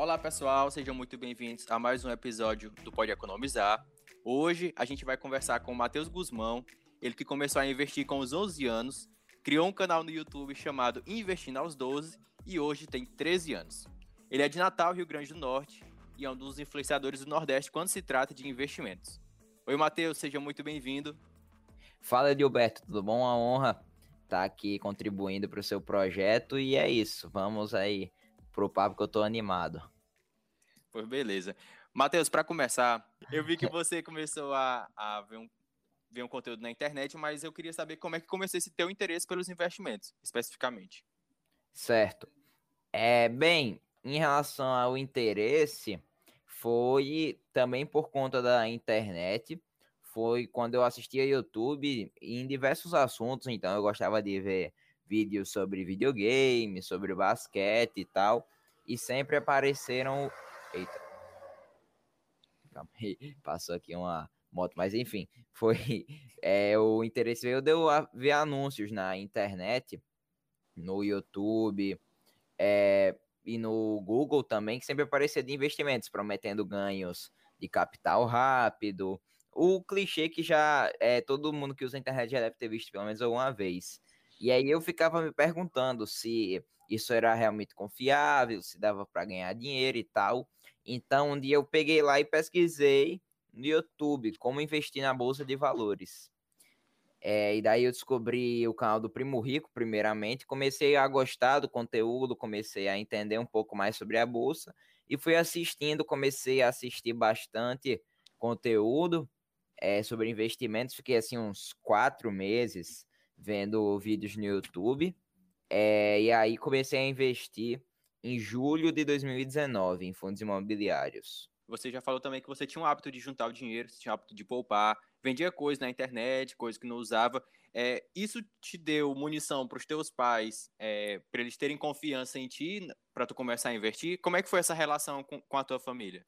Olá pessoal, sejam muito bem-vindos a mais um episódio do Pode Economizar. Hoje a gente vai conversar com o Matheus Guzmão, ele que começou a investir com os 11 anos, criou um canal no YouTube chamado Investindo aos 12 e hoje tem 13 anos. Ele é de Natal, Rio Grande do Norte e é um dos influenciadores do Nordeste quando se trata de investimentos. Oi Matheus, seja muito bem-vindo. Fala Gilberto, tudo bom? Uma honra estar tá aqui contribuindo para o seu projeto e é isso, vamos aí pro papo que eu tô animado. Pois beleza. Matheus, para começar, eu vi que você começou a, a ver, um, ver um conteúdo na internet, mas eu queria saber como é que começou esse teu interesse pelos investimentos, especificamente. Certo. É, bem, em relação ao interesse, foi também por conta da internet, foi quando eu assistia YouTube em diversos assuntos, então eu gostava de ver vídeos sobre videogame, sobre basquete e tal, e sempre apareceram. Eita. Calma aí, passou aqui uma moto, mas enfim, foi. É, o interesse veio de eu ver anúncios na internet, no YouTube é, e no Google também, que sempre aparecia de investimentos, prometendo ganhos de capital rápido. O clichê que já é, todo mundo que usa a internet já deve ter visto pelo menos alguma vez. E aí eu ficava me perguntando se isso era realmente confiável, se dava para ganhar dinheiro e tal. Então, um dia eu peguei lá e pesquisei no YouTube como investir na bolsa de valores. É, e daí eu descobri o canal do Primo Rico, primeiramente, comecei a gostar do conteúdo, comecei a entender um pouco mais sobre a bolsa e fui assistindo, comecei a assistir bastante conteúdo é, sobre investimentos, fiquei assim uns quatro meses vendo vídeos no YouTube. É, e aí comecei a investir em julho de 2019 em fundos imobiliários. Você já falou também que você tinha um hábito de juntar o dinheiro, você tinha um hábito de poupar, vendia coisas na internet, coisas que não usava. É, isso te deu munição para os teus pais, é, para eles terem confiança em ti, para tu começar a investir? Como é que foi essa relação com, com a tua família?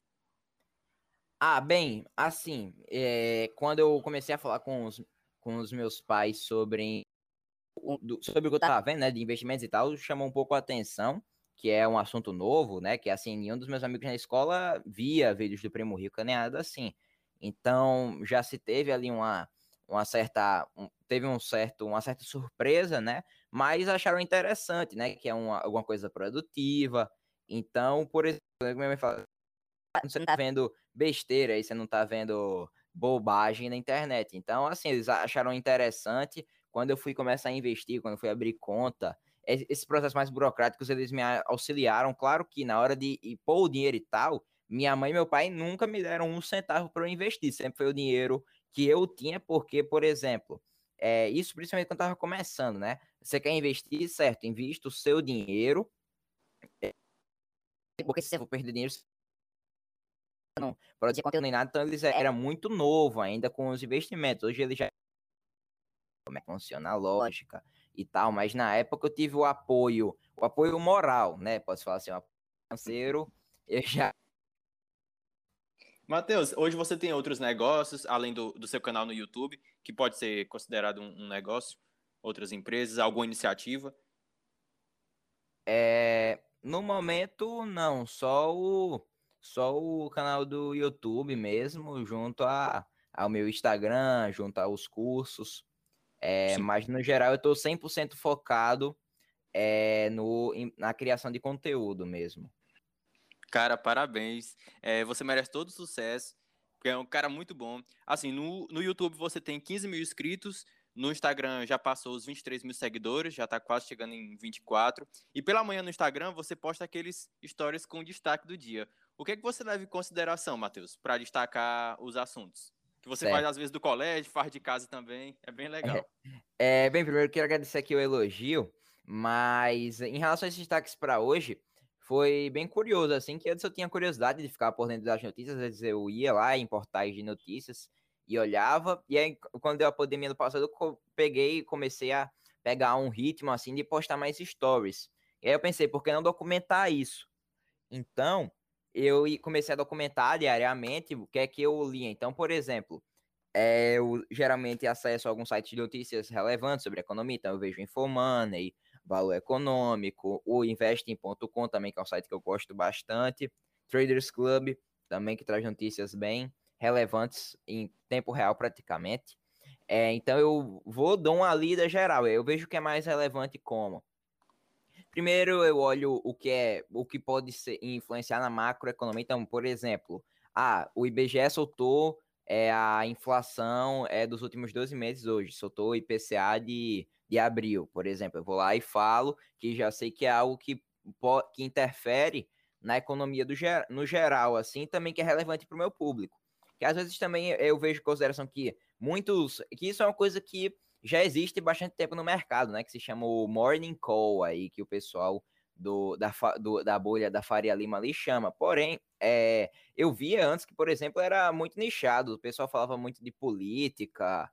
Ah, bem, assim, é, quando eu comecei a falar com os, com os meus pais sobre, sobre o que eu estava vendo, né, de investimentos e tal, chamou um pouco a atenção, que é um assunto novo, né, que assim, nenhum dos meus amigos na escola via vídeos do Primo Rico, nem nada assim. Então, já se teve ali uma, uma certa, um, teve um certo, uma certa surpresa, né, mas acharam interessante, né, que é uma, alguma coisa produtiva. Então, por exemplo, minha mãe fala, você não tá vendo besteira aí, você não tá vendo bobagem na internet. Então, assim, eles acharam interessante. Quando eu fui começar a investir, quando eu fui abrir conta, esses processos mais burocráticos, eles me auxiliaram. Claro que na hora de pôr o dinheiro e tal, minha mãe e meu pai nunca me deram um centavo para eu investir. Sempre foi o dinheiro que eu tinha, porque, por exemplo, é, isso principalmente quando eu estava começando, né? Você quer investir, certo? Invista o seu dinheiro. Porque se você for perder dinheiro, não produzia conteúdo nem nada, então eles era muito novo ainda com os investimentos. Hoje ele já como é que funciona a lógica e tal, mas na época eu tive o apoio, o apoio moral, né? Posso falar assim, o apoio financeiro, eu já Matheus, hoje você tem outros negócios, além do, do seu canal no YouTube, que pode ser considerado um, um negócio, outras empresas, alguma iniciativa? É, no momento, não, só o, só o canal do YouTube mesmo, junto a, ao meu Instagram, junto aos cursos. É, mas no geral eu estou 100% focado é, no, na criação de conteúdo mesmo. Cara, parabéns. É, você merece todo sucesso. É um cara muito bom. Assim, no, no YouTube você tem 15 mil inscritos. No Instagram já passou os 23 mil seguidores, já está quase chegando em 24. E pela manhã no Instagram você posta aqueles stories com destaque do dia. O que é que você leva em consideração, Matheus, para destacar os assuntos? Que você certo. faz às vezes do colégio, faz de casa também, é bem legal. É, é bem, primeiro quero agradecer aqui o elogio, mas em relação a esses destaques para hoje, foi bem curioso, assim, que antes eu tinha curiosidade de ficar por dentro das notícias, às vezes eu ia lá em portais de notícias e olhava, e aí quando deu a pandemia no passado, eu peguei e comecei a pegar um ritmo, assim, de postar mais stories. E aí eu pensei, por que não documentar isso? Então, eu comecei a documentar diariamente o que é que eu lia. Então, por exemplo, é, eu geralmente acesso a alguns sites de notícias relevantes sobre economia, então eu vejo Infomoney, Valor Econômico, o Investing.com também, que é um site que eu gosto bastante, Traders Club também, que traz notícias bem relevantes em tempo real praticamente. É, então eu vou dar uma lida geral, eu vejo o que é mais relevante como. Primeiro eu olho o que é o que pode ser, influenciar na macroeconomia. Então, por exemplo, ah, o IBGE soltou é, a inflação é, dos últimos 12 meses hoje, soltou o IPCA de, de abril, por exemplo. Eu vou lá e falo que já sei que é algo que, que interfere na economia do, no geral, assim, também que é relevante para o meu público. Que às vezes também eu vejo consideração que muitos. que isso é uma coisa que já existe bastante tempo no mercado, né? Que se chama o Morning Call aí, que o pessoal do, da, do, da bolha da Faria Lima ali chama. Porém, é, eu via antes que, por exemplo, era muito nichado, o pessoal falava muito de política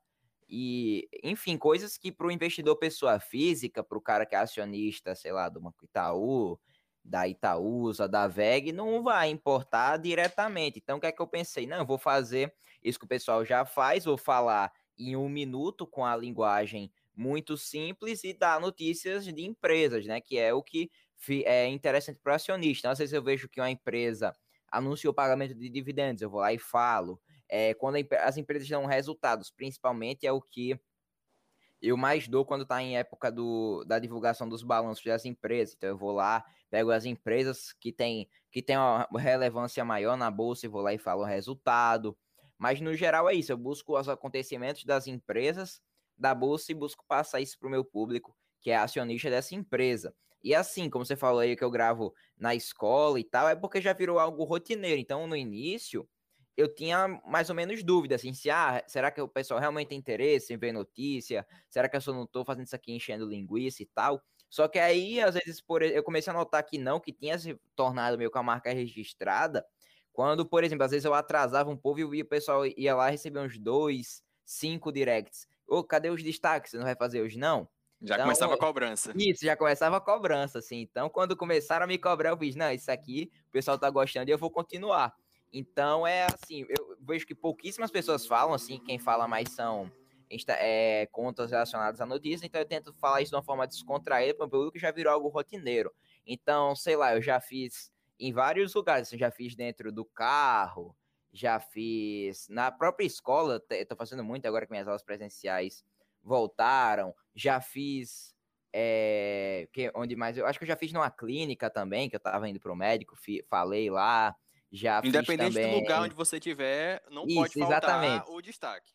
e, enfim, coisas que para o investidor pessoa física, para o cara que é acionista, sei lá, do Banco Itaú, da Itaúsa, da VEG, não vai importar diretamente. Então, o que é que eu pensei? Não, eu vou fazer isso que o pessoal já faz, vou falar em um minuto com a linguagem muito simples e dar notícias de empresas, né? Que é o que é interessante para o acionista. Às vezes eu vejo que uma empresa anunciou pagamento de dividendos, eu vou lá e falo. É, quando as empresas dão resultados, principalmente é o que eu mais dou quando está em época do, da divulgação dos balanços das empresas. Então eu vou lá, pego as empresas que têm que tem uma relevância maior na bolsa e vou lá e falo o resultado. Mas no geral é isso, eu busco os acontecimentos das empresas da bolsa e busco passar isso para o meu público, que é acionista dessa empresa. E assim, como você falou aí que eu gravo na escola e tal, é porque já virou algo rotineiro. Então, no início, eu tinha mais ou menos dúvida, assim, se, ah, será que o pessoal realmente tem interesse em ver notícia? Será que eu só não estou fazendo isso aqui enchendo linguiça e tal? Só que aí, às vezes, por, eu comecei a notar que não, que tinha se tornado meio com a marca registrada, quando, por exemplo, às vezes eu atrasava um pouco e o pessoal ia lá receber uns dois, cinco directs. Ô, cadê os destaques? Você não vai fazer hoje, não? Já então, começava a cobrança. Isso, já começava a cobrança, assim. Então, quando começaram a me cobrar, eu fiz, não, isso aqui o pessoal tá gostando e eu vou continuar. Então, é assim, eu vejo que pouquíssimas pessoas falam, assim, quem fala mais são é, contas relacionadas à notícia, então eu tento falar isso de uma forma descontraída para o público que já virou algo rotineiro. Então, sei lá, eu já fiz em vários lugares. Eu já fiz dentro do carro, já fiz na própria escola. Estou fazendo muito agora que minhas aulas presenciais voltaram. Já fiz. É, que, onde mais? Eu acho que eu já fiz numa clínica também, que eu estava indo para o médico, fi, falei lá. Já Independente também... do lugar onde você estiver, não Isso, pode faltar exatamente. o destaque.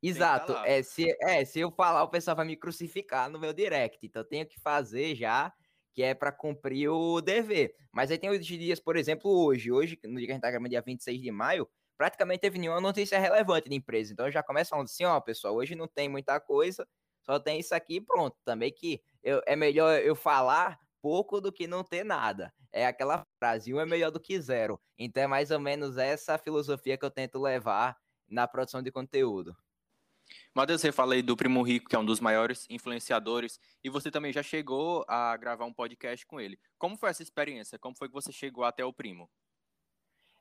Exato. É se, é, se eu falar, o pessoal vai me crucificar no meu direct. Então eu tenho que fazer já que é para cumprir o dever. Mas aí tem os dias, por exemplo, hoje. Hoje, no dia que a gente tá gravando, dia 26 de maio, praticamente teve nenhuma notícia relevante da empresa. Então já começa falando assim, ó, pessoal, hoje não tem muita coisa, só tem isso aqui pronto. Também que eu, é melhor eu falar pouco do que não ter nada. É aquela frase, um é melhor do que zero. Então é mais ou menos essa filosofia que eu tento levar na produção de conteúdo. Matheus, você fala aí do Primo Rico, que é um dos maiores influenciadores, e você também já chegou a gravar um podcast com ele. Como foi essa experiência? Como foi que você chegou até o Primo?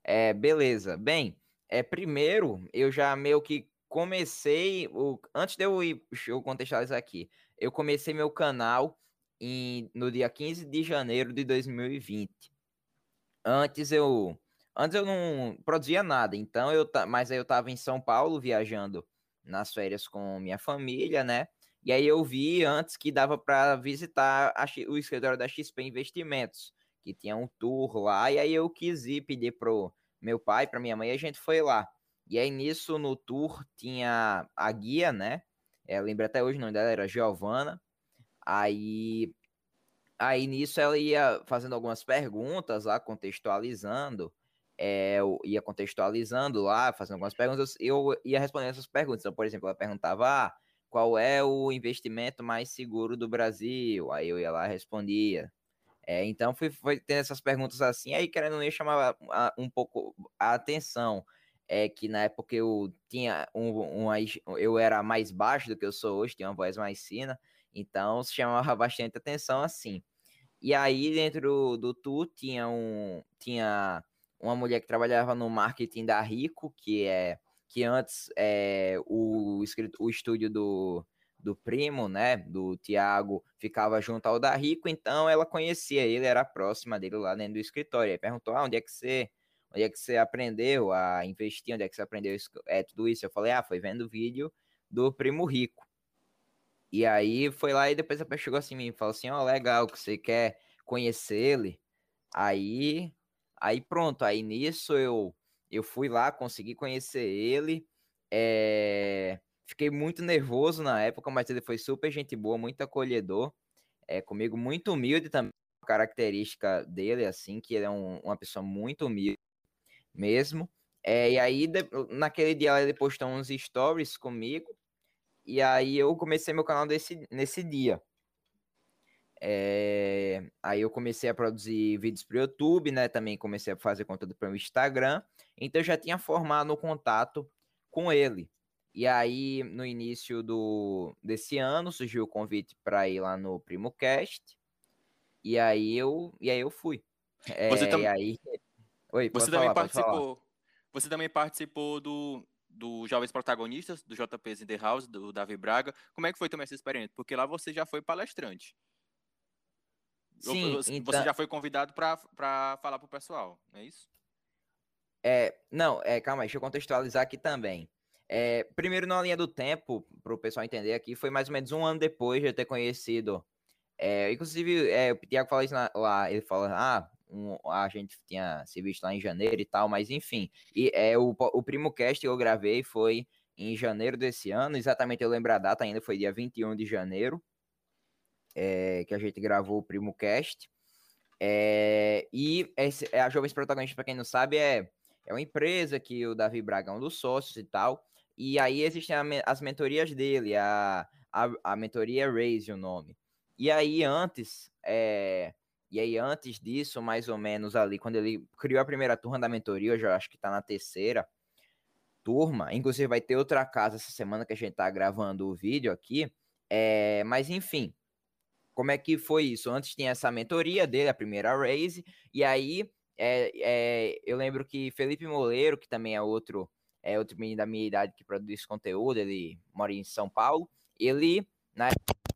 É, beleza. Bem, é, primeiro, eu já meio que comecei, o, antes de eu ir, deixa eu contextualizar aqui, eu comecei meu canal em, no dia 15 de janeiro de 2020. Antes eu, antes eu não produzia nada, então eu, mas aí eu tava em São Paulo viajando nas férias com minha família, né? E aí eu vi antes que dava para visitar a, o escritório da XP Investimentos, que tinha um tour lá, e aí eu quis ir pedir pro meu pai, para minha mãe, e a gente foi lá. E aí nisso no tour tinha a guia, né? É, lembro até hoje o nome dela era Giovana. Aí aí nisso ela ia fazendo algumas perguntas lá, contextualizando é, eu ia contextualizando lá, fazendo algumas perguntas, eu ia respondendo essas perguntas. Então, por exemplo, ela perguntava ah, qual é o investimento mais seguro do Brasil? Aí eu ia lá e respondia. É, então, fui, tendo essas perguntas assim, aí querendo nem chamava um pouco a atenção. É que na época eu tinha um, um, eu era mais baixo do que eu sou hoje, tinha uma voz mais fina, então chamava bastante atenção assim. E aí dentro do, do tu tinha um tinha uma mulher que trabalhava no marketing da Rico, que é que antes é, o, o estúdio do, do primo, né, do Tiago, ficava junto ao da Rico, então ela conhecia ele, era próxima dele lá dentro do escritório. Aí perguntou: ah, onde é que você, onde é que você aprendeu a investir? Onde é que você aprendeu isso, é, tudo isso? Eu falei: ah, foi vendo o vídeo do primo rico. E aí foi lá e depois a pessoa chegou assim e falou assim: ó, oh, legal, que você quer conhecer ele. Aí, aí pronto, aí nisso eu eu fui lá, consegui conhecer ele. É Fiquei muito nervoso na época, mas ele foi super gente boa, muito acolhedor. É, comigo, muito humilde também. Característica dele, assim, que ele é um, uma pessoa muito humilde mesmo. É, e aí, de, naquele dia, ele postou uns stories comigo. E aí, eu comecei meu canal desse, nesse dia. É, aí eu comecei a produzir vídeos para o YouTube, né? Também comecei a fazer conteúdo para o Instagram. Então eu já tinha formado um contato com ele. E aí, no início do, desse ano, surgiu o convite para ir lá no PrimoCast. E aí eu, e aí eu fui. Você, é, tam... aí... Oi, você também falar, participou. Você também participou do, do Jovens Protagonistas, do JP in the House, do Davi Braga. Como é que foi também essa experiência? Porque lá você já foi palestrante. Sim, você, então... já foi convidado para falar para o pessoal, não é isso? É, não, é, calma aí, deixa eu contextualizar aqui também. É, primeiro, na linha do tempo, para o pessoal entender aqui, foi mais ou menos um ano depois de eu ter conhecido. É, inclusive, é, o Tiago falou isso na, lá, ele fala, ah, um, a gente tinha se visto lá em janeiro e tal, mas enfim. E é, o, o primo cast que eu gravei foi em janeiro desse ano, exatamente eu lembro a data ainda, foi dia 21 de janeiro, é, que a gente gravou o primo cast. É, e esse, a Jovens Protagonistas, para quem não sabe, é, é uma empresa que o Davi Braga é um dos sócios e tal. E aí existem as mentorias dele, a, a, a mentoria Raise o nome. E aí antes, é, e aí antes disso, mais ou menos ali, quando ele criou a primeira turma da mentoria, eu acho que tá na terceira turma, inclusive vai ter outra casa essa semana que a gente tá gravando o vídeo aqui, é, mas enfim, como é que foi isso? Antes tinha essa mentoria dele, a primeira Raise, e aí é, é, eu lembro que Felipe Moleiro, que também é outro é outro menino da minha idade que produz conteúdo, ele mora em São Paulo. Ele, na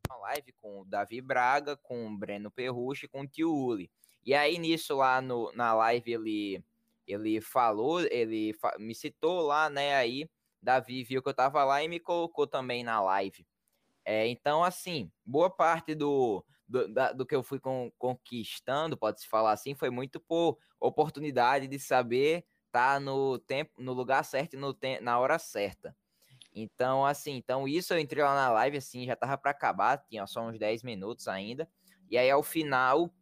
uma live com o Davi Braga, com o Breno Perrucci e com o Tio Uli. E aí, nisso, lá no, na live, ele, ele falou, ele fa me citou lá, né? Aí, Davi viu que eu tava lá e me colocou também na live. É, então, assim, boa parte do, do, da, do que eu fui con conquistando, pode-se falar assim, foi muito por oportunidade de saber tá no tempo, no lugar certo e no te na hora certa. Então, assim, então isso eu entrei lá na live, assim, já tava para acabar, tinha só uns 10 minutos ainda. E aí, ao final,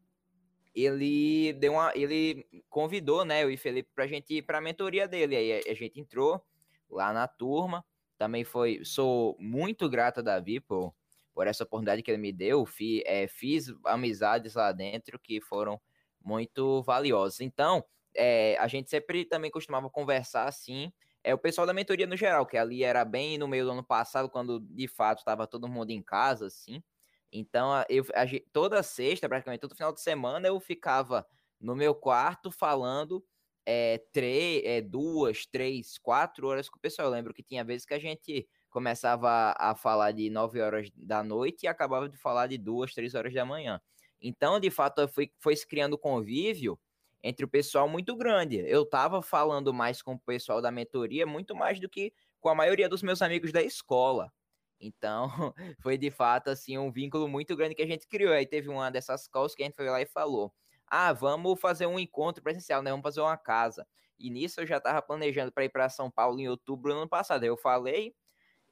ele deu uma. Ele convidou, né, eu e Felipe, pra gente ir pra mentoria dele. Aí a gente entrou lá na turma. Também foi. Sou muito grato a Davi por, por essa oportunidade que ele me deu. Fiz, é, fiz amizades lá dentro que foram muito valiosas. Então, é, a gente sempre também costumava conversar assim. É o pessoal da mentoria no geral, que ali era bem no meio do ano passado, quando de fato estava todo mundo em casa, assim. Então, eu, a, toda sexta, praticamente todo final de semana, eu ficava no meu quarto falando é, três, é, duas, três, quatro horas com o pessoal. Eu lembro que tinha vezes que a gente começava a falar de nove horas da noite e acabava de falar de duas, três horas da manhã. Então, de fato, foi, foi se criando convívio entre o pessoal muito grande. Eu estava falando mais com o pessoal da mentoria, muito mais do que com a maioria dos meus amigos da escola. Então, foi de fato assim um vínculo muito grande que a gente criou. Aí teve uma dessas calls que a gente foi lá e falou: "Ah, vamos fazer um encontro presencial, né? Vamos fazer uma casa". E nisso eu já estava planejando para ir para São Paulo em outubro do ano passado. Aí eu falei,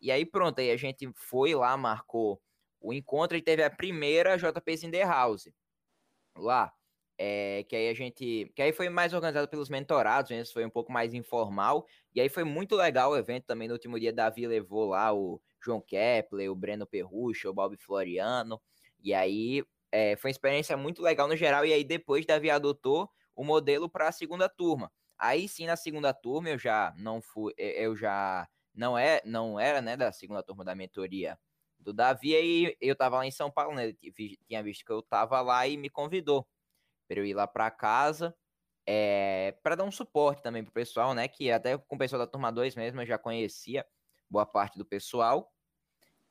e aí pronto, aí a gente foi lá, marcou o encontro e teve a primeira JP in the House lá. É, que aí a gente. Que aí foi mais organizado pelos mentorados, né? foi um pouco mais informal. E aí foi muito legal o evento também. No último dia, Davi levou lá o João Kepler, o Breno Perrucho, o Bob Floriano. E aí é, foi uma experiência muito legal no geral. E aí depois, Davi adotou o modelo para a segunda turma. Aí sim, na segunda turma, eu já não fui. Eu já não é não era né da segunda turma da mentoria do Davi aí eu tava lá em São Paulo né tinha visto que eu tava lá e me convidou para eu ir lá para casa, é, para dar um suporte também pro pessoal, né? Que até com o pessoal da turma 2 mesmo eu já conhecia boa parte do pessoal.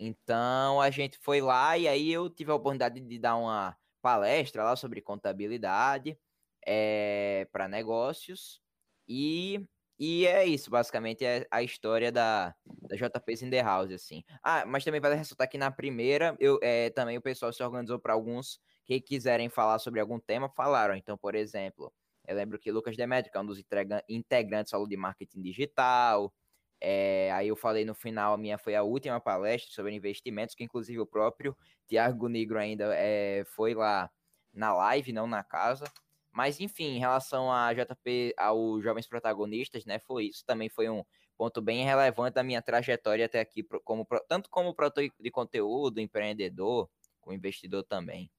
Então a gente foi lá e aí eu tive a oportunidade de dar uma palestra lá sobre contabilidade é, para negócios e, e é isso, basicamente é a história da, da JP in the House, assim. Ah, mas também vale ressaltar que na primeira, eu, é, também o pessoal se organizou para alguns que quiserem falar sobre algum tema, falaram. Então, por exemplo, eu lembro que Lucas Demetrio, que é um dos integrantes, falou de marketing digital, é, aí eu falei no final, a minha foi a última palestra sobre investimentos, que inclusive o próprio Tiago Negro ainda é, foi lá na live, não na casa. Mas enfim, em relação a JP, aos jovens protagonistas, né, foi isso. Também foi um ponto bem relevante da minha trajetória até aqui, como, tanto como produtor de conteúdo, empreendedor, como investidor também.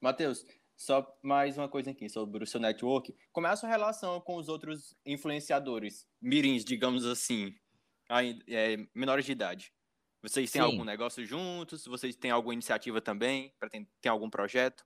Matheus, só mais uma coisa aqui sobre o seu network. Como é a sua relação com os outros influenciadores, mirins, digamos assim, é, menores de idade? Vocês têm Sim. algum negócio juntos? Vocês têm alguma iniciativa também? Ter, ter algum projeto?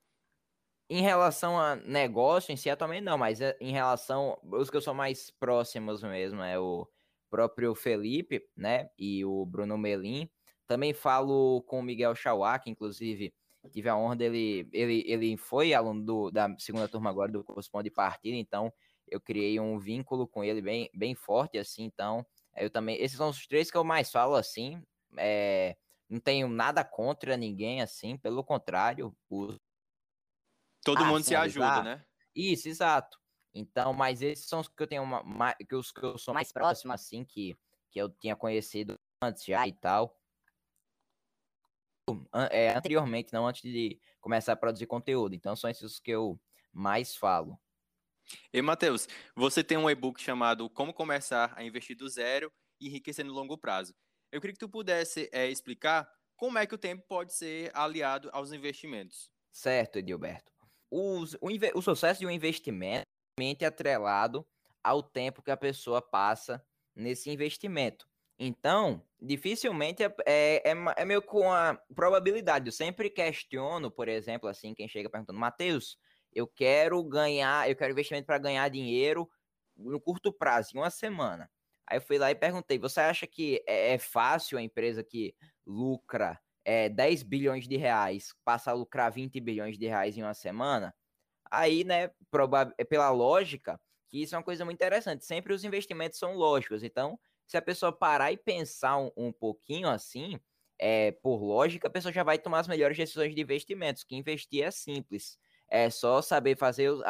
Em relação a negócio em si, atualmente não, mas é, em relação. Os que eu sou mais próximos mesmo é o próprio Felipe, né? E o Bruno Melim. Também falo com o Miguel Chauá, que inclusive tive a honra dele, ele, ele foi aluno do, da segunda turma agora do curso de partida, então eu criei um vínculo com ele bem, bem forte, assim, então eu também, esses são os três que eu mais falo, assim, é, não tenho nada contra ninguém, assim, pelo contrário, o... Todo ah, mundo se ajuda, né? Isso, exato. Então, mas esses são os que eu tenho uma, que os que eu sou mais próximo, assim, que, que eu tinha conhecido antes já e tal é, anteriormente, não antes de começar a produzir conteúdo. Então, são esses que eu mais falo. E, Matheus, você tem um e-book chamado Como Começar a Investir do Zero e Enriquecer no Longo Prazo. Eu queria que tu pudesse é, explicar como é que o tempo pode ser aliado aos investimentos. Certo, Edilberto. o, o sucesso de um investimento é atrelado ao tempo que a pessoa passa nesse investimento. Então, dificilmente é, é, é, é, meio com a probabilidade. Eu sempre questiono, por exemplo, assim, quem chega perguntando, Matheus, eu quero ganhar, eu quero investimento para ganhar dinheiro no curto prazo, em uma semana. Aí eu fui lá e perguntei, você acha que é, é fácil a empresa que lucra é, 10 bilhões de reais passar a lucrar 20 bilhões de reais em uma semana? Aí, né, pela lógica, que isso é uma coisa muito interessante. Sempre os investimentos são lógicos. Então, se a pessoa parar e pensar um, um pouquinho assim, é, por lógica, a pessoa já vai tomar as melhores decisões de investimentos, que investir é simples. É só saber fazer os,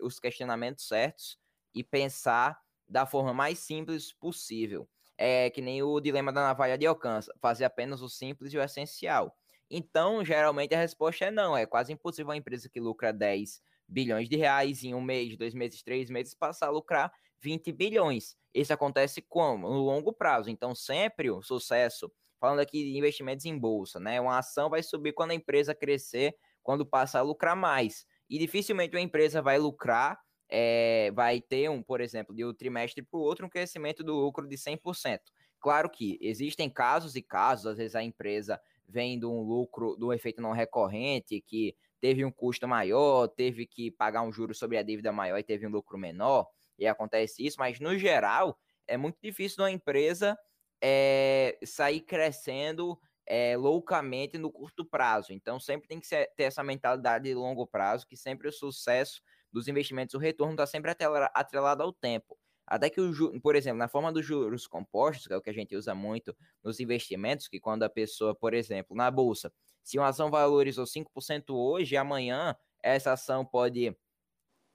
os questionamentos certos e pensar da forma mais simples possível. É que nem o dilema da navalha de alcance, fazer apenas o simples e o essencial. Então, geralmente a resposta é não. É quase impossível uma empresa que lucra 10 bilhões de reais em um mês, dois meses, três meses, passar a lucrar 20 bilhões. Isso acontece como? No longo prazo. Então, sempre o sucesso, falando aqui de investimentos em bolsa, né? Uma ação vai subir quando a empresa crescer, quando passa a lucrar mais. E dificilmente uma empresa vai lucrar, é, vai ter um, por exemplo, de um trimestre para o outro, um crescimento do lucro de 100%. Claro que existem casos e casos, às vezes a empresa vem de um lucro, do um efeito não recorrente, que teve um custo maior, teve que pagar um juro sobre a dívida maior e teve um lucro menor e acontece isso, mas no geral é muito difícil uma empresa é, sair crescendo é, loucamente no curto prazo. Então sempre tem que ser, ter essa mentalidade de longo prazo, que sempre o sucesso dos investimentos, o retorno está sempre atrelado ao tempo. Até que, o, por exemplo, na forma dos juros compostos, que é o que a gente usa muito nos investimentos, que quando a pessoa, por exemplo, na bolsa, se uma ação valorizou 5% hoje, amanhã essa ação pode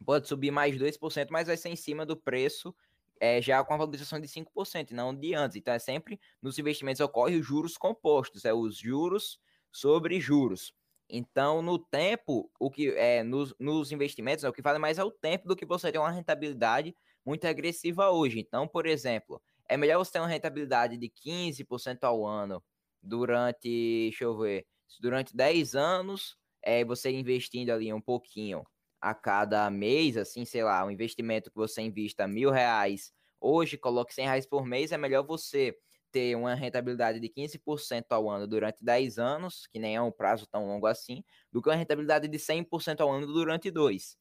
pode subir mais 2%, mas vai ser em cima do preço é, já com a valorização de 5%, não de antes. Então é sempre nos investimentos ocorre os juros compostos, é os juros sobre juros. Então, no tempo, o que é nos, nos investimentos, é o que vale mais é o tempo do que você ter uma rentabilidade muito agressiva hoje. Então, por exemplo, é melhor você ter uma rentabilidade de 15% ao ano durante, deixa eu ver, durante 10 anos, é, você investindo ali um pouquinho a cada mês, assim, sei lá, um investimento que você invista mil reais, hoje coloque 100 reais por mês, é melhor você ter uma rentabilidade de 15% ao ano durante 10 anos, que nem é um prazo tão longo assim, do que uma rentabilidade de 100% ao ano durante dois.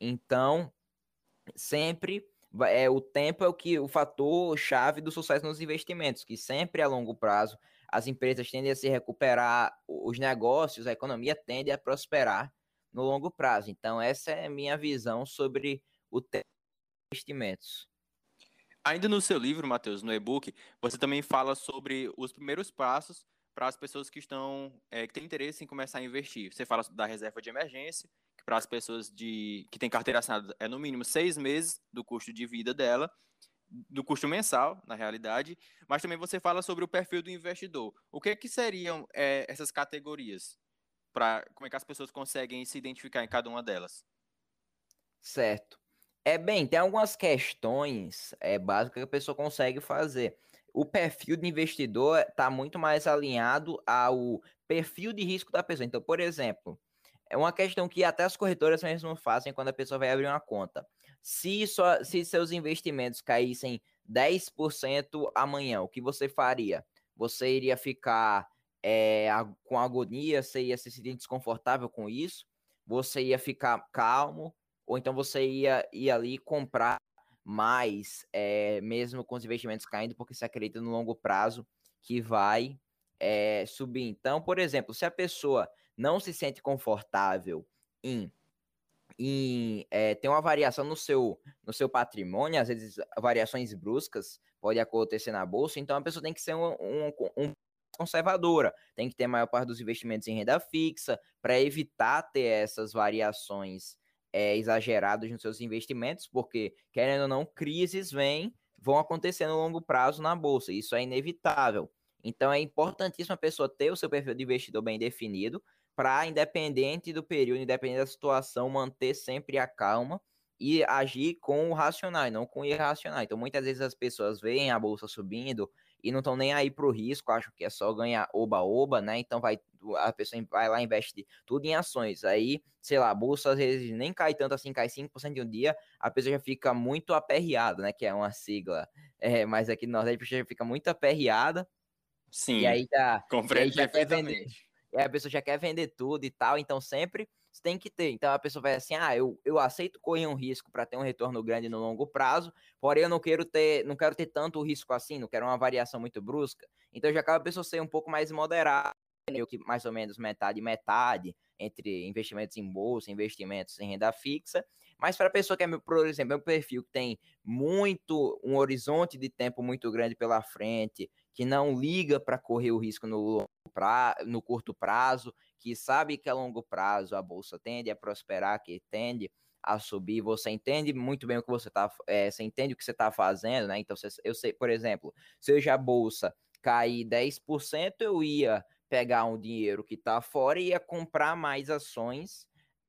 Então, sempre é, o tempo é o que o fator chave do sucesso nos investimentos, que sempre a longo prazo as empresas tendem a se recuperar, os negócios, a economia tende a prosperar no longo prazo. Então, essa é a minha visão sobre o tempo de investimentos. Ainda no seu livro, Matheus, no e-book, você também fala sobre os primeiros passos para as pessoas que estão é, que têm interesse em começar a investir. Você fala da reserva de emergência, que para as pessoas de, que têm carteira assinada é no mínimo seis meses do custo de vida dela, do custo mensal, na realidade, mas também você fala sobre o perfil do investidor. O que, que seriam é, essas categorias? Para como é que as pessoas conseguem se identificar em cada uma delas? Certo. É bem, tem algumas questões é, básicas que a pessoa consegue fazer. O perfil de investidor está muito mais alinhado ao perfil de risco da pessoa. Então, por exemplo, é uma questão que até as corretoras mesmo fazem quando a pessoa vai abrir uma conta. Se, só, se seus investimentos caíssem 10% amanhã, o que você faria? Você iria ficar é, com agonia, você ia se sentir desconfortável com isso, você ia ficar calmo, ou então você ia ir ali comprar mais, é, mesmo com os investimentos caindo, porque você acredita no longo prazo que vai é, subir. Então, por exemplo, se a pessoa não se sente confortável em, é, ter uma variação no seu, no seu patrimônio, às vezes variações bruscas podem acontecer na bolsa, então a pessoa tem que ser um, um, um conservadora, tem que ter maior parte dos investimentos em renda fixa para evitar ter essas variações é, exagerados nos seus investimentos, porque, querendo ou não, crises vêm, vão acontecer no longo prazo na bolsa, isso é inevitável. Então é importantíssimo a pessoa ter o seu perfil de investidor bem definido, para, independente do período, independente da situação, manter sempre a calma e agir com o racional, não com o irracional. Então, muitas vezes as pessoas veem a bolsa subindo e não estão nem aí para o risco, acham que é só ganhar oba-oba, né? Então vai a pessoa vai lá e investe tudo em ações. Aí, sei lá, a bolsa às vezes nem cai tanto assim, cai 5% de um dia, a pessoa já fica muito aperreada, né? Que é uma sigla, é, mas aqui no Nordeste a pessoa já fica muito aperreada. Sim, e aí já, compreendo e aí já quer vender, e aí a pessoa já quer vender tudo e tal, então sempre você tem que ter. Então a pessoa vai assim: ah, eu, eu aceito correr um risco para ter um retorno grande no longo prazo, porém eu não quero ter, não quero ter tanto risco assim, não quero uma variação muito brusca. Então já acaba a pessoa ser um pouco mais moderada, meio que mais ou menos metade metade entre investimentos em bolsa, investimentos em renda fixa. Mas para a pessoa que é, por exemplo, é um perfil que tem muito, um horizonte de tempo muito grande pela frente, que não liga para correr o risco no, pra, no curto prazo, que sabe que a longo prazo a bolsa tende a prosperar, que tende a subir, você entende muito bem o que você está, é, você entende o que você está fazendo, né? Então, eu sei, por exemplo, se a bolsa cair 10%, eu ia pegar um dinheiro que está fora e ia comprar mais ações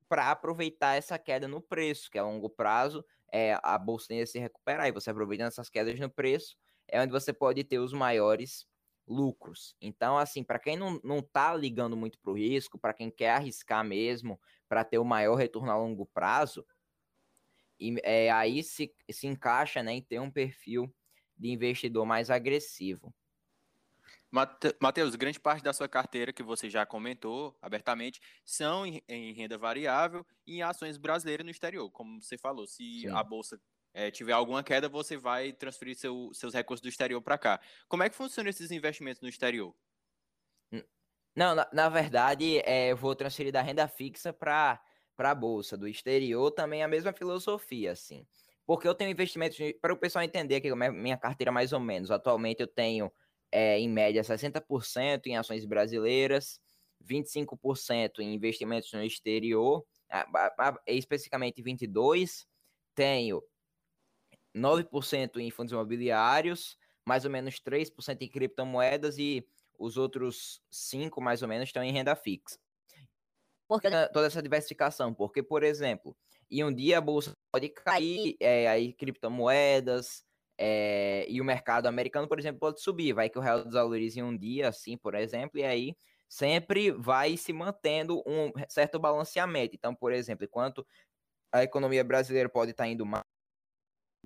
para aproveitar essa queda no preço, que a longo prazo é, a bolsa tende a se recuperar, e você aproveitando essas quedas no preço, é onde você pode ter os maiores lucros. Então, assim, para quem não, não tá ligando muito para o risco, para quem quer arriscar mesmo, para ter o maior retorno a longo prazo, e é, aí se, se encaixa né, em ter um perfil de investidor mais agressivo. Matheus, grande parte da sua carteira que você já comentou abertamente são em, em renda variável e em ações brasileiras no exterior, como você falou. Se Sim. a bolsa é, tiver alguma queda, você vai transferir seu, seus recursos do exterior para cá. Como é que funcionam esses investimentos no exterior? Não, na, na verdade, é, eu vou transferir da renda fixa para a bolsa. Do exterior também é a mesma filosofia, assim. Porque eu tenho investimentos, para o pessoal entender que minha carteira mais ou menos, atualmente eu tenho, é, em média, 60% em ações brasileiras, 25% em investimentos no exterior, especificamente 22%, tenho 9% em fundos imobiliários, mais ou menos 3% em criptomoedas e os outros 5% mais ou menos estão em renda fixa. Por que toda essa diversificação? Porque, por exemplo, em um dia a bolsa pode cair, é, aí criptomoedas é, e o mercado americano, por exemplo, pode subir. Vai que o real desvaloriza em um dia, assim, por exemplo, e aí sempre vai se mantendo um certo balanceamento. Então, por exemplo, enquanto a economia brasileira pode estar indo mais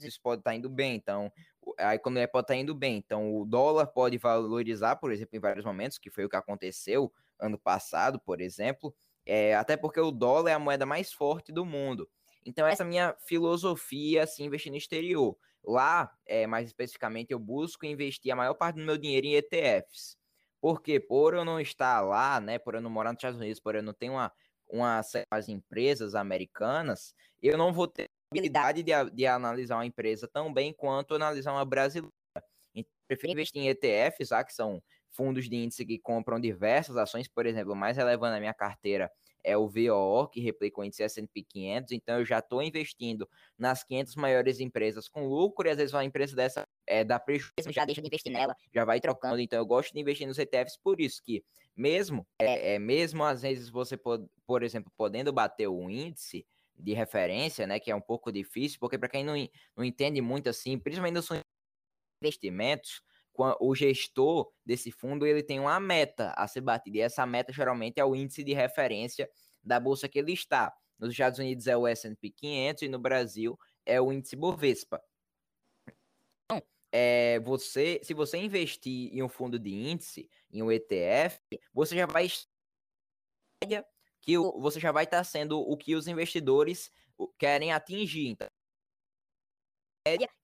isso pode estar tá indo bem, então a economia pode estar tá indo bem, então o dólar pode valorizar, por exemplo, em vários momentos, que foi o que aconteceu ano passado, por exemplo, é, até porque o dólar é a moeda mais forte do mundo. Então, essa é a minha filosofia, assim, investir no exterior. Lá, é, mais especificamente, eu busco investir a maior parte do meu dinheiro em ETFs. Porque por eu não estar lá, né, por eu não morar nos Estados Unidos, por eu não ter uma, uma as empresas americanas, eu não vou ter habilidade de, de analisar uma empresa tão bem quanto analisar uma brasileira. Então, prefiro investir em ETFs, tá, que são fundos de índice que compram diversas ações, por exemplo, o mais relevante na minha carteira é o VOO, que replica o índice S&P 500, então eu já estou investindo nas 500 maiores empresas com lucro, e às vezes uma empresa dessa é, dá prejuízo, já deixa de investir nela, já vai trocando, então eu gosto de investir nos ETFs, por isso que mesmo, é, é mesmo às vezes você, pode, por exemplo, podendo bater o índice de referência, né, que é um pouco difícil, porque para quem não, não entende muito assim, principalmente nos investimentos, o gestor desse fundo ele tem uma meta a ser batida, e essa meta geralmente é o índice de referência da bolsa que ele está. Nos Estados Unidos é o S&P 500 e no Brasil é o índice Bovespa. Então, é, você, se você investir em um fundo de índice, em um ETF, você já vai que você já vai estar sendo o que os investidores querem atingir. Então,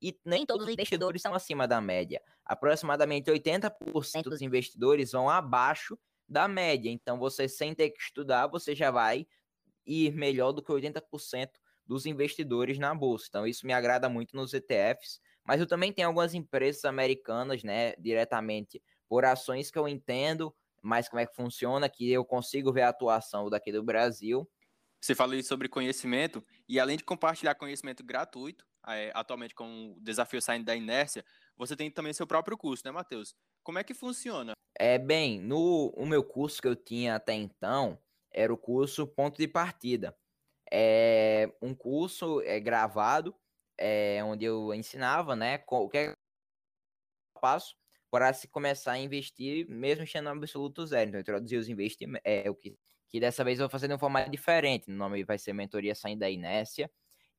e nem todos os investidores são acima da média. Aproximadamente 80% dos investidores vão abaixo da média. Então, você sem ter que estudar, você já vai ir melhor do que 80% dos investidores na bolsa. Então, isso me agrada muito nos ETFs. Mas eu também tenho algumas empresas americanas, né, diretamente por ações que eu entendo mais como é que funciona, que eu consigo ver a atuação daqui do Brasil. Você falou sobre conhecimento, e além de compartilhar conhecimento gratuito, é, atualmente com o desafio saindo da inércia, você tem também seu próprio curso, né, Matheus? Como é que funciona? É bem, no o meu curso que eu tinha até então era o curso Ponto de Partida. É um curso é, gravado, é, onde eu ensinava, né, qualquer passo para se começar a investir, mesmo estando no absoluto zero. Então, introduzir os investimentos, é o que, que dessa vez eu vou fazer de um formato diferente. O nome vai ser Mentoria Saindo da Inércia.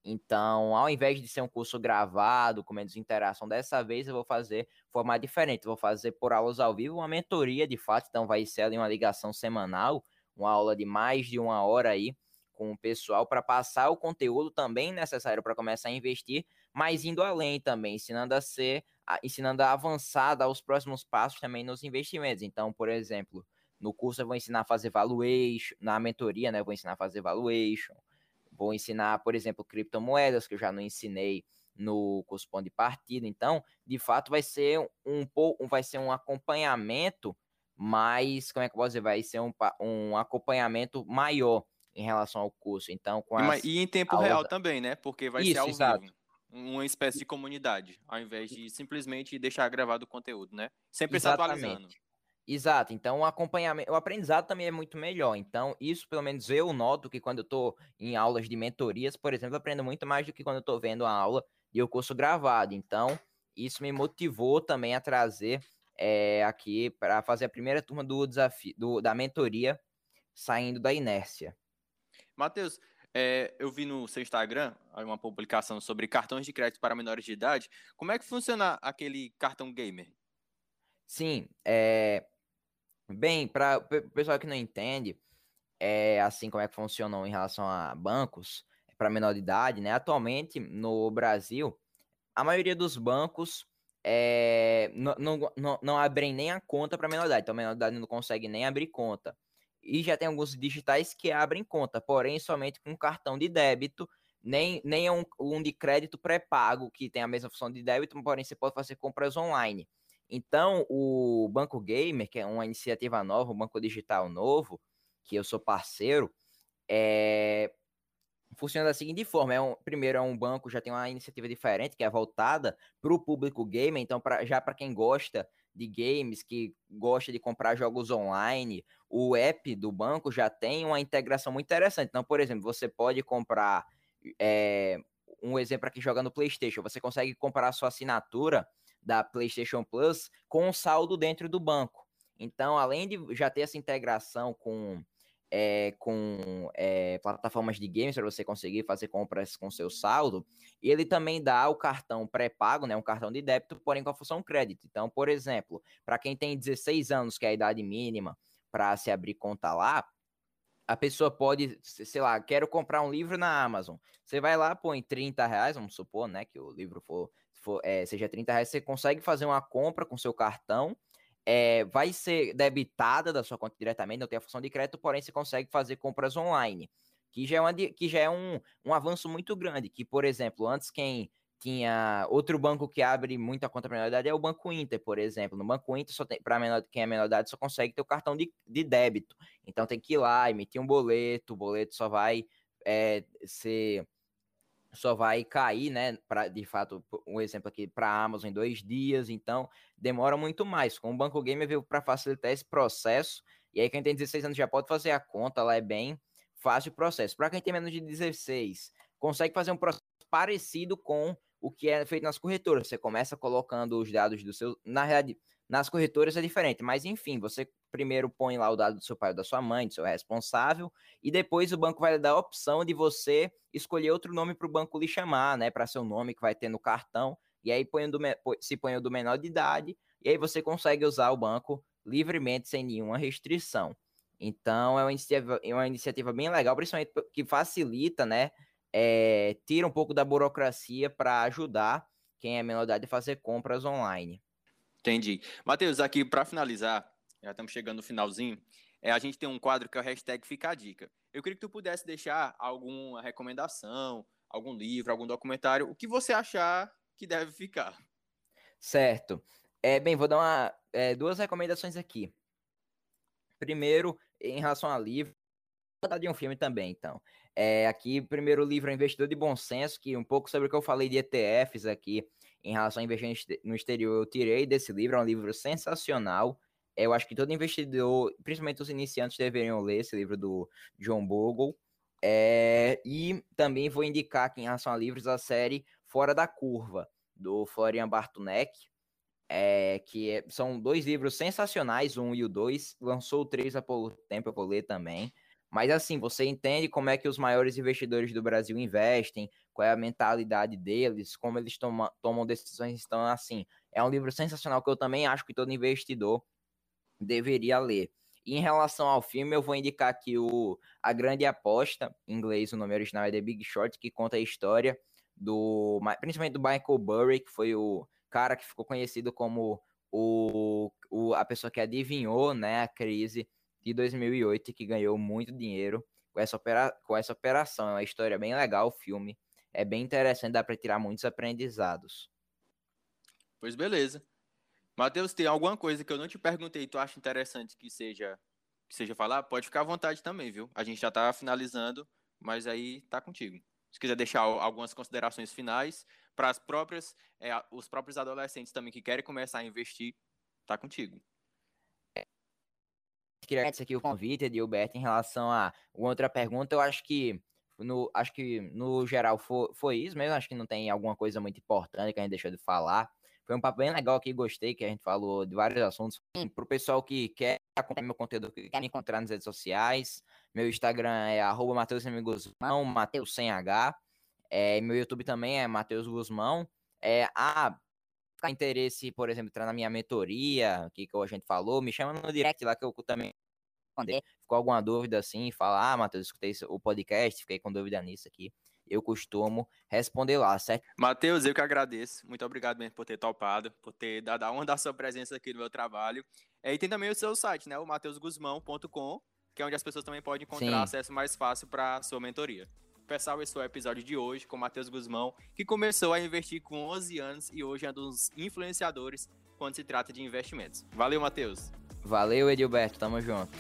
Então, ao invés de ser um curso gravado, com menos interação, dessa vez eu vou fazer formato diferente. Vou fazer por aulas ao vivo, uma mentoria de fato. Então, vai ser ali uma ligação semanal, uma aula de mais de uma hora aí com o pessoal para passar o conteúdo também necessário para começar a investir, mas indo além também, ensinando a ser, ensinando a avançar, dar os próximos passos também nos investimentos. Então, por exemplo, no curso eu vou ensinar a fazer valuation, na mentoria, né, eu vou ensinar a fazer valuation Vou ensinar, por exemplo, criptomoedas, que eu já não ensinei no curso Pão de Partida. Então, de fato, vai ser um pouco, vai ser um acompanhamento mais, como é que eu posso dizer, vai ser um, um acompanhamento maior em relação ao curso. Então, com as, e, em tempo real também, né? Porque vai Isso, ser ao exato. vivo. Uma espécie de comunidade, ao invés de simplesmente deixar gravado o conteúdo, né? Sempre se atualizando. Exato, então o acompanhamento, o aprendizado também é muito melhor. Então, isso pelo menos eu noto que quando eu estou em aulas de mentorias, por exemplo, eu aprendo muito mais do que quando eu estou vendo a aula e o curso gravado. Então, isso me motivou também a trazer é, aqui para fazer a primeira turma do desafio do, da mentoria saindo da inércia. Matheus, é, eu vi no seu Instagram uma publicação sobre cartões de crédito para menores de idade. Como é que funciona aquele cartão gamer? Sim, é, Bem, para o pessoal que não entende, é assim como é que funcionam em relação a bancos para menor de idade, né? Atualmente no Brasil, a maioria dos bancos é, não, não, não, não abrem nem a conta para menor de idade, então a menor de idade não consegue nem abrir conta. E já tem alguns digitais que abrem conta, porém somente com cartão de débito, nem, nem um, um de crédito pré-pago, que tem a mesma função de débito, porém você pode fazer compras online. Então, o Banco Gamer, que é uma iniciativa nova, um banco digital novo, que eu sou parceiro, é... funciona da seguinte forma: é um, primeiro, é um banco, já tem uma iniciativa diferente, que é voltada para o público gamer, então, pra, já para quem gosta de games, que gosta de comprar jogos online, o app do banco já tem uma integração muito interessante. Então, por exemplo, você pode comprar. É, um exemplo para quem joga no PlayStation, você consegue comprar sua assinatura da PlayStation Plus com saldo dentro do banco. Então, além de já ter essa integração com, é, com é, plataformas de games para você conseguir fazer compras com seu saldo, ele também dá o cartão pré-pago, né, um cartão de débito, porém com a função crédito. Então, por exemplo, para quem tem 16 anos, que é a idade mínima para se abrir conta lá, a pessoa pode, sei lá, quero comprar um livro na Amazon. Você vai lá, põe 30 reais, vamos supor, né, que o livro for, for é, seja 30 reais, você consegue fazer uma compra com seu cartão, é, vai ser debitada da sua conta diretamente, não tem a função de crédito, porém você consegue fazer compras online, que já é, uma, que já é um, um avanço muito grande, que, por exemplo, antes quem tinha outro banco que abre muita conta para menor idade é o Banco Inter, por exemplo. No Banco Inter, só tem para quem é menor idade só consegue ter o cartão de, de débito. Então tem que ir lá, emitir um boleto, o boleto só vai é, ser só vai cair, né? Pra, de fato, um exemplo aqui para a Amazon em dois dias, então demora muito mais. Com o Banco Gamer veio para facilitar esse processo, e aí quem tem 16 anos já pode fazer a conta, lá é bem fácil o processo. Para quem tem menos de 16, consegue fazer um processo parecido com o que é feito nas corretoras. Você começa colocando os dados do seu. Na realidade, nas corretoras é diferente, mas enfim, você primeiro põe lá o dado do seu pai ou da sua mãe, do seu responsável, e depois o banco vai dar a opção de você escolher outro nome para o banco lhe chamar, né? Para seu nome que vai ter no cartão, e aí põe do, se põe o do menor de idade, e aí você consegue usar o banco livremente, sem nenhuma restrição. Então é uma iniciativa, é uma iniciativa bem legal, principalmente que facilita, né? é, tira um pouco da burocracia para ajudar quem é menor de idade a fazer compras online. Entendi. Matheus, aqui para finalizar, já estamos chegando no finalzinho, é, a gente tem um quadro que é o hashtag Fica a Dica. Eu queria que tu pudesse deixar alguma recomendação, algum livro, algum documentário, o que você achar que deve ficar. Certo. É, bem, vou dar uma, é, duas recomendações aqui. Primeiro, em relação a livro, vou dar de um filme também, então. É, aqui, primeiro livro é Investidor de Bom Senso, que um pouco sobre o que eu falei de ETFs aqui em relação a investir no exterior, eu tirei desse livro, é um livro sensacional. Eu acho que todo investidor, principalmente os iniciantes, deveriam ler esse livro do John Bogle. É, e também vou indicar aqui em relação a livros a série Fora da Curva, do Florian Bartunek, é, que é, são dois livros sensacionais, um e o dois. Lançou o três há pouco tempo, eu vou ler também. Mas assim, você entende como é que os maiores investidores do Brasil investem, qual é a mentalidade deles, como eles tomam, tomam decisões. Então, assim, é um livro sensacional que eu também acho que todo investidor deveria ler. Em relação ao filme, eu vou indicar aqui o A Grande Aposta, em inglês o nome original é The Big Short, que conta a história do, principalmente do Michael Burry, que foi o cara que ficou conhecido como o, o, a pessoa que adivinhou né, a crise de 2008 que ganhou muito dinheiro com essa, opera com essa operação. É uma história bem legal, o filme. É bem interessante, dá para tirar muitos aprendizados. Pois beleza. Matheus, tem alguma coisa que eu não te perguntei e tu acha interessante que seja que seja falar? Pode ficar à vontade também, viu? A gente já tá finalizando, mas aí tá contigo. Se quiser deixar algumas considerações finais para as próprias, é, os próprios adolescentes também que querem começar a investir, tá contigo queria agradecer aqui o convite, Edilberto, em relação a outra pergunta. Eu acho que no, acho que no geral foi, foi isso mesmo. Acho que não tem alguma coisa muito importante que a gente deixou de falar. Foi um papo bem legal aqui, gostei, que a gente falou de vários assuntos. Para o pessoal que quer acompanhar meu conteúdo, que quer me encontrar nas redes sociais, meu Instagram é arroba Matheus Guzmão, Matheus sem H. É, meu YouTube também é Matheus Guzmão. É, ah, interesse, por exemplo, entrar na minha mentoria, que, que a gente falou, me chama no direct lá que eu também responder. Ficou alguma dúvida assim, fala, ah, Matheus, escutei o podcast, fiquei com dúvida nisso aqui. Eu costumo responder lá, certo? Matheus, eu que agradeço. Muito obrigado mesmo por ter topado, por ter dado a honra da sua presença aqui no meu trabalho. É, e tem também o seu site, né? O mateusguzmão.com, que é onde as pessoas também podem encontrar Sim. acesso mais fácil para sua mentoria. Pessoal, esse foi o episódio de hoje com o Matheus Guzmão, que começou a investir com 11 anos e hoje é um dos influenciadores quando se trata de investimentos. Valeu, Matheus. Valeu, Edilberto. Tamo junto.